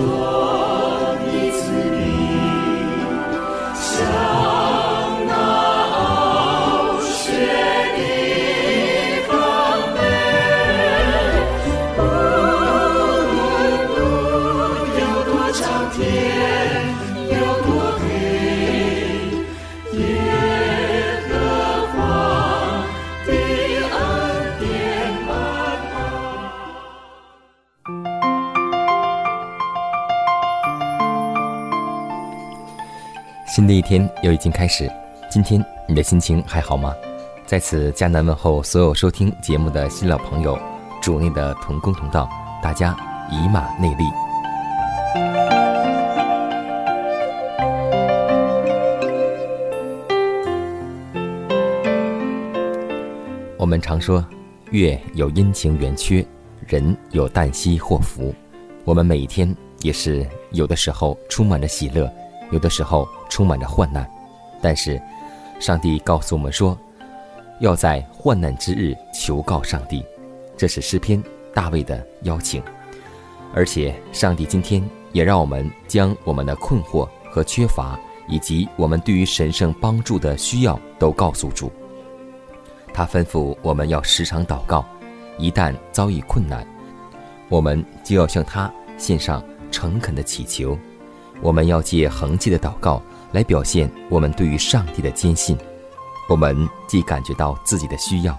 新天又已经开始，今天你的心情还好吗？在此，迦南问候所有收听节目的新老朋友，主内的同工同道，大家以马内利。我们常说，月有阴晴圆缺，人有旦夕祸福。我们每一天也是有的时候充满着喜乐。有的时候充满着患难，但是，上帝告诉我们说，要在患难之日求告上帝，这是诗篇大卫的邀请。而且，上帝今天也让我们将我们的困惑和缺乏，以及我们对于神圣帮助的需要都告诉主。他吩咐我们要时常祷告，一旦遭遇困难，我们就要向他献上诚恳的祈求。我们要借恒切的祷告来表现我们对于上帝的坚信。我们既感觉到自己的需要，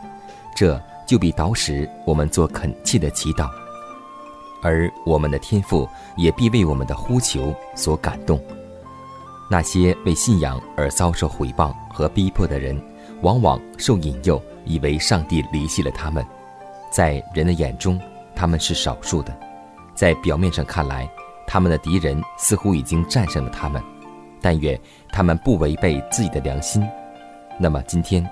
这就比导使我们做恳切的祈祷，而我们的天赋也必为我们的呼求所感动。那些为信仰而遭受毁谤和逼迫的人，往往受引诱，以为上帝离弃了他们。在人的眼中，他们是少数的，在表面上看来。他们的敌人似乎已经战胜了他们，但愿他们不违背自己的良心。那么今天，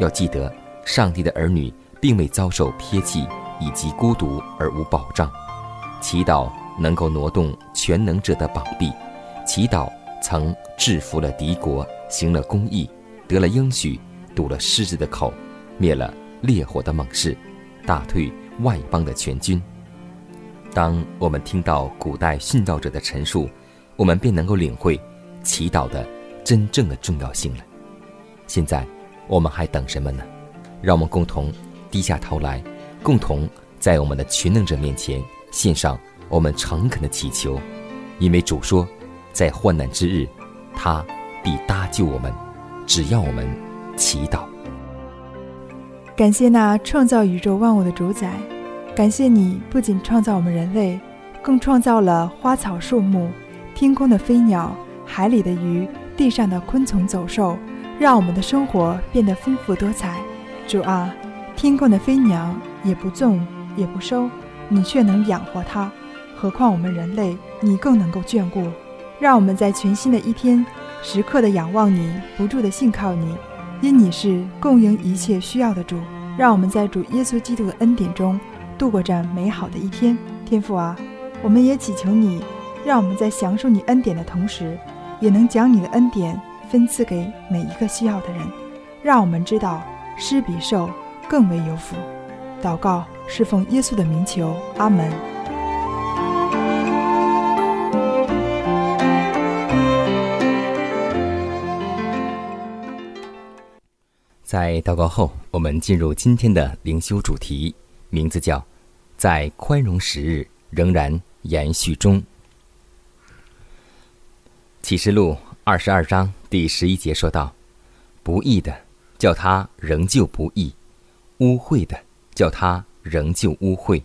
要记得，上帝的儿女并未遭受撇弃以及孤独而无保障。祈祷能够挪动全能者的膀臂，祈祷曾制服了敌国，行了公义，得了应许，堵了狮子的口，灭了烈火的猛士，打退外邦的全军。当我们听到古代殉道者的陈述，我们便能够领会祈祷的真正的重要性了。现在，我们还等什么呢？让我们共同低下头来，共同在我们的全能者面前献上我们诚恳的祈求，因为主说，在患难之日，他必搭救我们，只要我们祈祷。感谢那创造宇宙万物的主宰。感谢你不仅创造我们人类，更创造了花草树木、天空的飞鸟、海里的鱼、地上的昆虫走兽，让我们的生活变得丰富多彩。主啊，天空的飞鸟也不种也不收，你却能养活它，何况我们人类，你更能够眷顾。让我们在全新的一天，时刻的仰望你，不住的信靠你，因你是供应一切需要的主。让我们在主耶稣基督的恩典中。度过这美好的一天，天父啊，我们也祈求你，让我们在享受你恩典的同时，也能将你的恩典分赐给每一个需要的人，让我们知道施比受更为有福。祷告是奉耶稣的名求，阿门。在祷告后，我们进入今天的灵修主题。名字叫，在宽容时日仍然延续中。启示录二十二章第十一节说道：“不义的叫他仍旧不义，污秽的叫他仍旧污秽，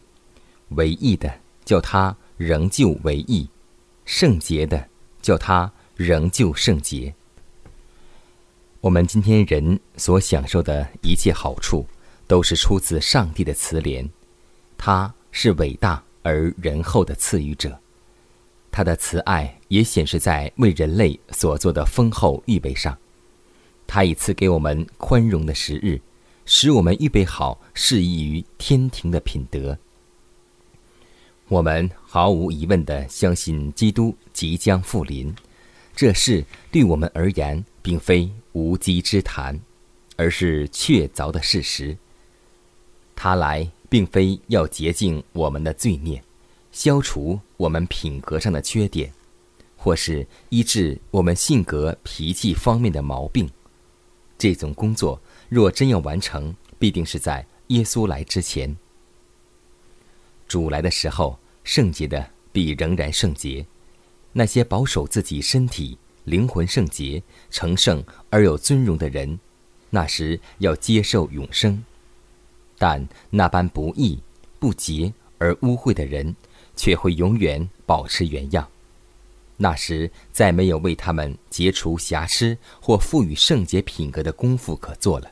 唯义的叫他仍旧唯义，圣洁的叫他仍旧圣洁。我们今天人所享受的一切好处，都是出自上帝的慈怜，他是伟大而仁厚的赐予者。他的慈爱也显示在为人类所做的丰厚预备上。他以赐给我们宽容的时日，使我们预备好适宜于天庭的品德。我们毫无疑问地相信基督即将复临，这事对我们而言并非无稽之谈，而是确凿的事实。他来并非要洁净我们的罪孽，消除我们品格上的缺点，或是医治我们性格脾气方面的毛病。这种工作若真要完成，必定是在耶稣来之前。主来的时候，圣洁的必仍然圣洁；那些保守自己身体、灵魂圣洁、成圣而有尊荣的人，那时要接受永生。但那般不义、不洁而污秽的人，却会永远保持原样。那时再没有为他们解除瑕疵或赋予圣洁品格的功夫可做了。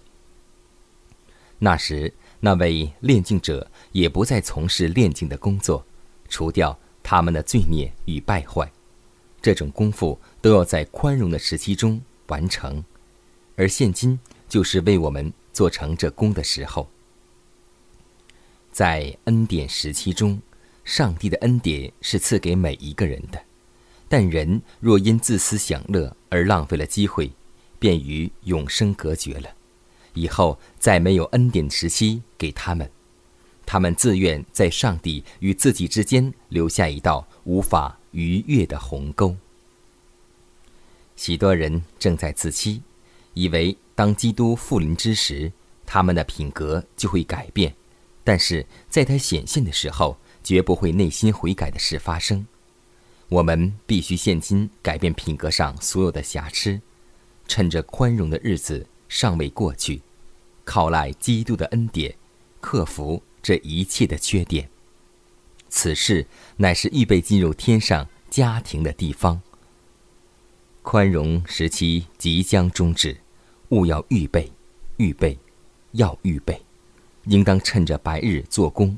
那时。那位炼净者也不再从事炼净的工作，除掉他们的罪孽与败坏，这种功夫都要在宽容的时期中完成，而现今就是为我们做成这功的时候。在恩典时期中，上帝的恩典是赐给每一个人的，但人若因自私享乐而浪费了机会，便与永生隔绝了。以后再没有恩典时期给他们，他们自愿在上帝与自己之间留下一道无法逾越的鸿沟。许多人正在自欺，以为当基督复临之时，他们的品格就会改变，但是在他显现的时候，绝不会内心悔改的事发生。我们必须现今改变品格上所有的瑕疵，趁着宽容的日子尚未过去。靠赖基督的恩典，克服这一切的缺点。此事乃是预备进入天上家庭的地方。宽容时期即将终止，务要预备，预备，要预备，应当趁着白日做工，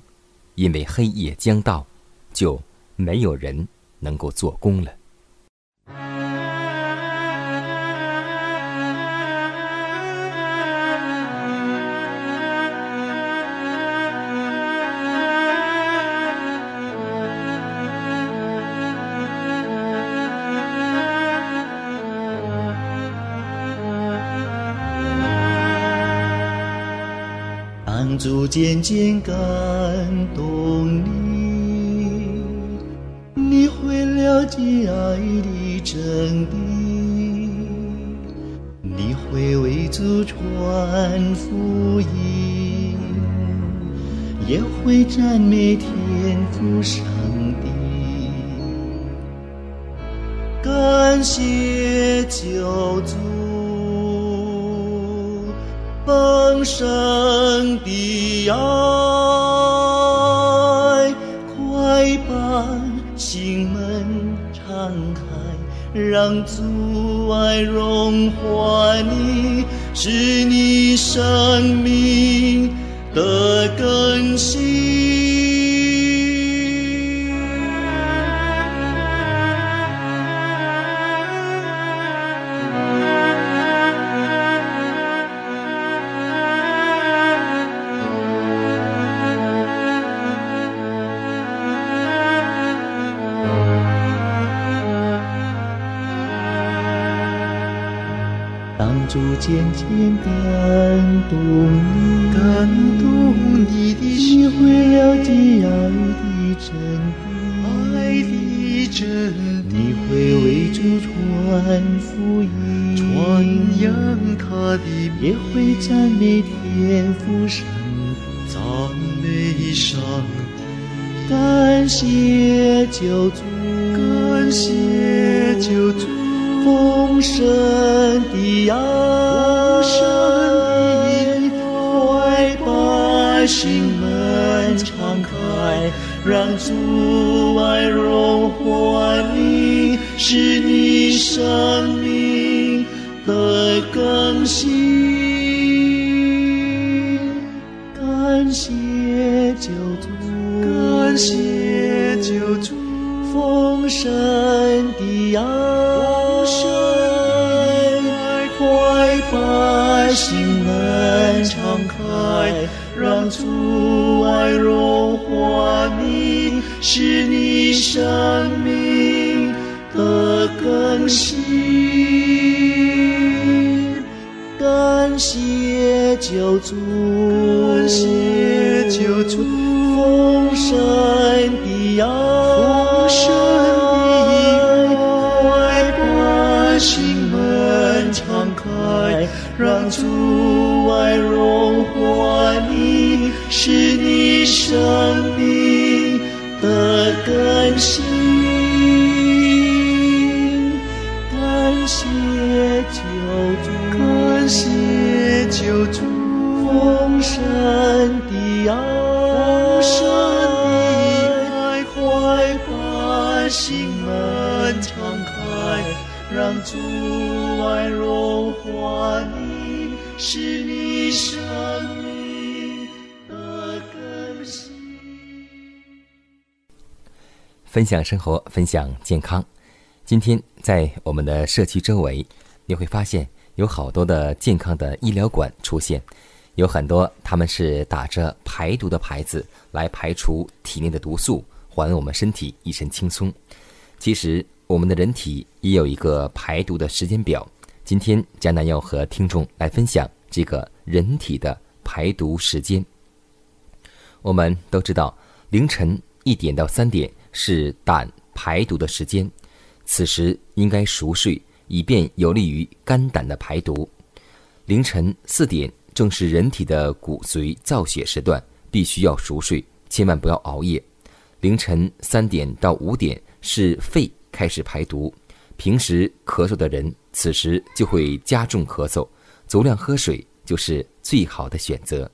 因为黑夜将到，就没有人能够做工了。主渐渐感动你，你会了解爱的真谛，你会为主传福音，也会赞美天父上帝，感谢救主。丰盛的爱，快把心门敞开，让阻碍融化你，是你生命的更新。渐渐感动你，感动你的心，会了解爱的真谛，爱的真谛，你会为主传福音，传扬他的，也会赞美天父上，赞美上，感谢救主，感谢救主。丰盛的爱，丰盛的快把心门敞开，让主爱融化你，使你。生感谢救主，丰盛的爱，分享生活，分享健康。今天在我们的社区周围，你会发现有好多的健康的医疗馆出现，有很多他们是打着排毒的牌子来排除体内的毒素，还我们身体一身轻松。其实我们的人体也有一个排毒的时间表。今天江南要和听众来分享这个人体的排毒时间。我们都知道，凌晨一点到三点是胆排毒的时间，此时应该熟睡，以便有利于肝胆的排毒。凌晨四点正是人体的骨髓造血时段，必须要熟睡，千万不要熬夜。凌晨三点到五点是肺开始排毒，平时咳嗽的人，此时就会加重咳嗽，足量喝水就是最好的选择。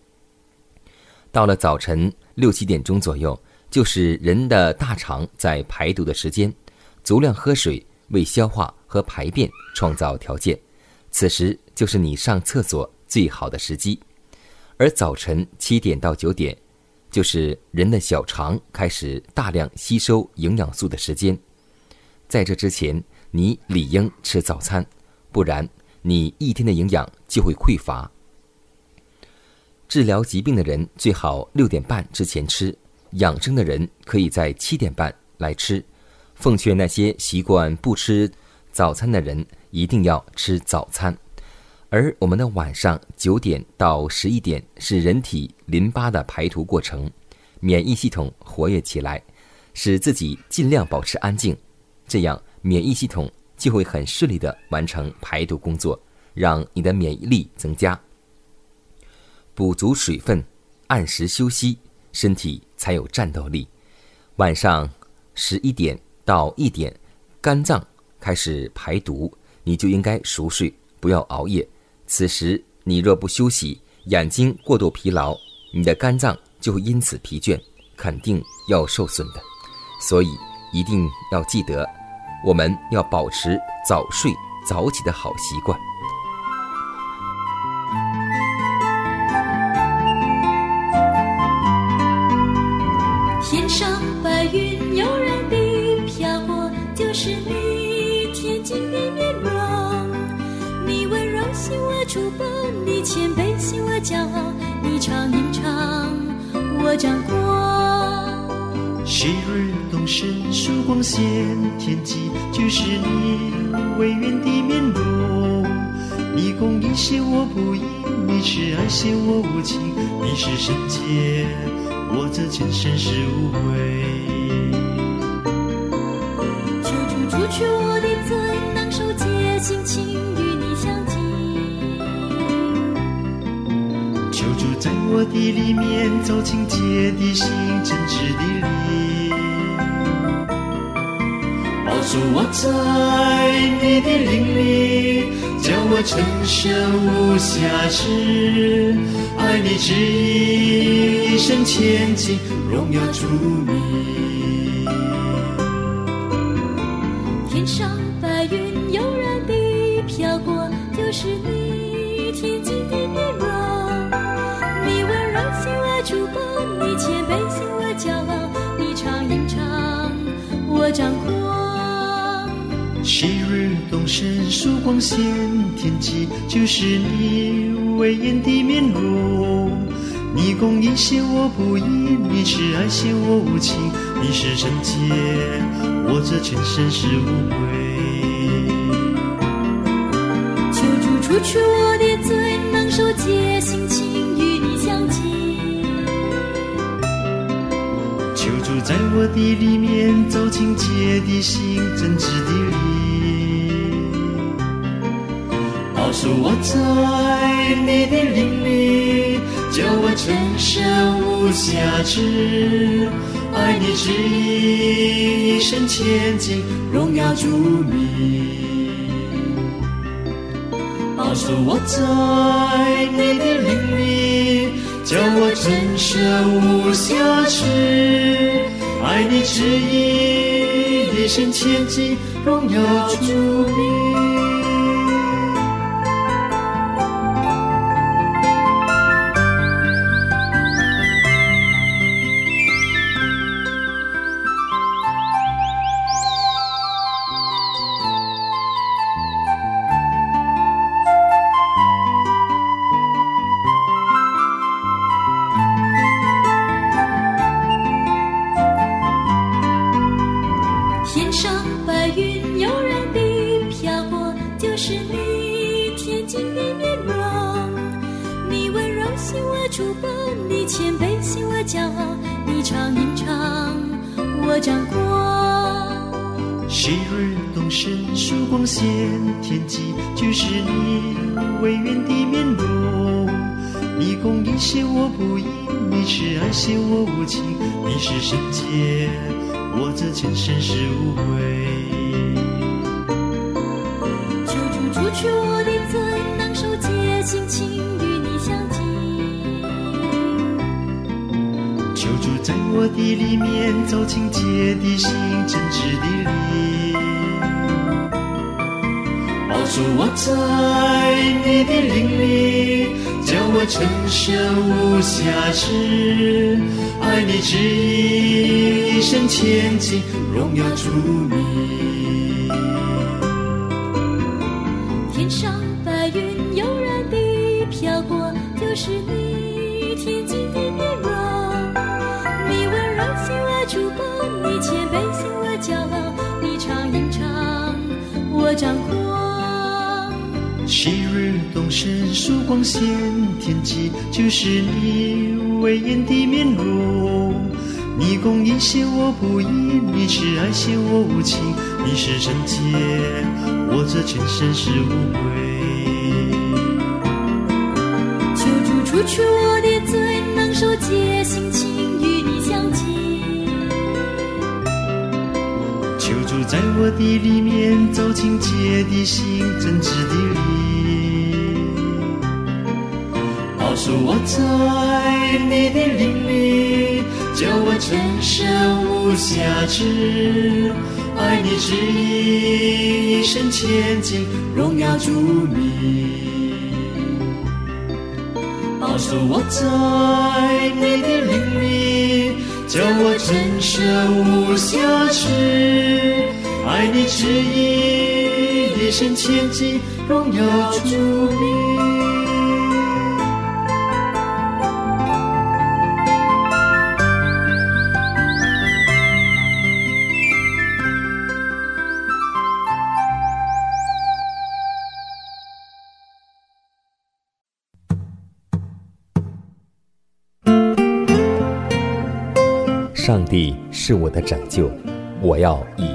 到了早晨六七点钟左右，就是人的大肠在排毒的时间，足量喝水为消化和排便创造条件，此时就是你上厕所最好的时机。而早晨七点到九点，就是人的小肠开始大量吸收营养素的时间。在这之前，你理应吃早餐，不然你一天的营养就会匮乏。治疗疾病的人最好六点半之前吃，养生的人可以在七点半来吃。奉劝那些习惯不吃早餐的人，一定要吃早餐。而我们的晚上九点到十一点是人体淋巴的排毒过程，免疫系统活跃起来，使自己尽量保持安静，这样免疫系统就会很顺利的完成排毒工作，让你的免疫力增加。补足水分，按时休息，身体才有战斗力。晚上十一点到一点，肝脏开始排毒，你就应该熟睡，不要熬夜。此时你若不休息，眼睛过度疲劳，你的肝脏就会因此疲倦，肯定要受损的。所以一定要记得，我们要保持早睡早起的好习惯。我掌过。昔日东升，曙光显天际，就是你威严的面容。你公义显我不义，你慈爱显我无情，你是圣洁，我这前生是无悔。求主除去我的罪，当受戒心情我的里面走进洁的心，真挚的灵。保守我在你的灵里，叫我成圣无瑕疵。爱你旨意，一生前进，荣耀主名。主保，你谦卑心我骄傲，你常隐藏我张狂。昔日东升曙光显天际，就是你威严的面容。你公义显我不义，你慈爱显我无情，你是圣洁，我这全身是无愧。求主除去我的罪，在我的里面走清洁的心，真挚的灵，保守我在你的灵里，叫我成圣无瑕疵。爱你旨意，一生前进，荣耀主名。保守我在你的灵里，叫我真圣无瑕疵。爱你旨意，一生前进，荣耀主名。我张光。昔日东升曙光显天际，就是你威远的面容。你公义显我不义，你慈爱显我无情，你是圣洁，我这前生是无悔。求主除去我的罪，能受戒心情在我的里面走清洁的心，真挚的灵，保守我在你的灵里，叫我成圣无瑕疵。爱你旨意，一生前进，荣耀主名。天上白云悠然地飘过，就是你张狂。昔日东升曙光显天际，就是你威严的面容。你公义显我不义，你慈爱显我无情，你是圣洁，我这全身是无愧。求主除去我的罪，能受戒心情在我的里面走清洁的心，真挚的灵，保守我在你的灵里，叫我成圣无瑕疵。爱你旨意，一生前进，荣耀主名。保守我在你的灵里，叫我真圣无瑕疵。爱你旨意，一生前进，荣耀主名。上帝是我的拯救，我要以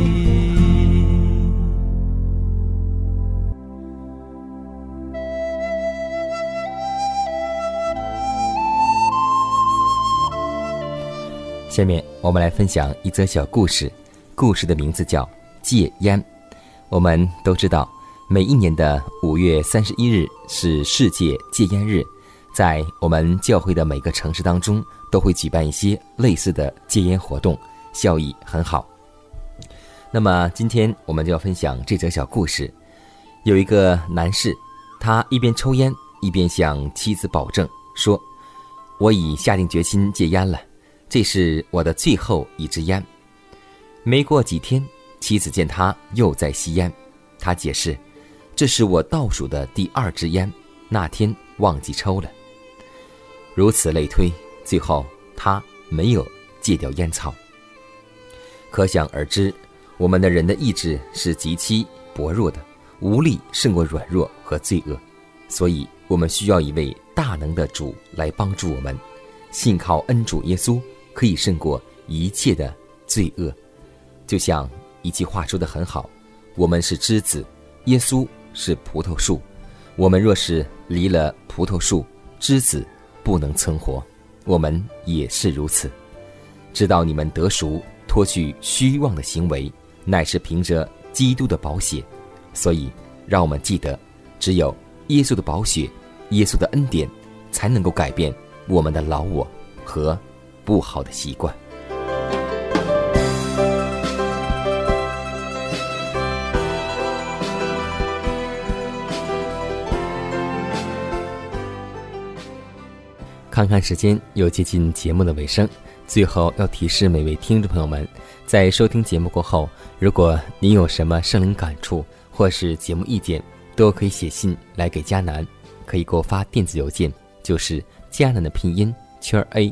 下面我们来分享一则小故事，故事的名字叫《戒烟》。我们都知道，每一年的五月三十一日是世界戒烟日。在我们教会的每个城市当中，都会举办一些类似的戒烟活动，效益很好。那么今天我们就要分享这则小故事。有一个男士，他一边抽烟，一边向妻子保证说：“我已下定决心戒烟了，这是我的最后一支烟。”没过几天，妻子见他又在吸烟，他解释：“这是我倒数的第二支烟，那天忘记抽了。”如此类推，最后他没有戒掉烟草。可想而知，我们的人的意志是极其薄弱的，无力胜过软弱和罪恶，所以我们需要一位大能的主来帮助我们。信靠恩主耶稣，可以胜过一切的罪恶。就像一句话说的很好：“我们是枝子，耶稣是葡萄树。我们若是离了葡萄树，枝子。”不能存活，我们也是如此。知道你们得赎，脱去虚妄的行为，乃是凭着基督的宝血。所以，让我们记得，只有耶稣的宝血、耶稣的恩典，才能够改变我们的老我和不好的习惯。看看时间，又接近节目的尾声。最后要提示每位听众朋友们，在收听节目过后，如果您有什么生灵感触或是节目意见，都可以写信来给佳楠，可以给我发电子邮件，就是佳楠的拼音圈 a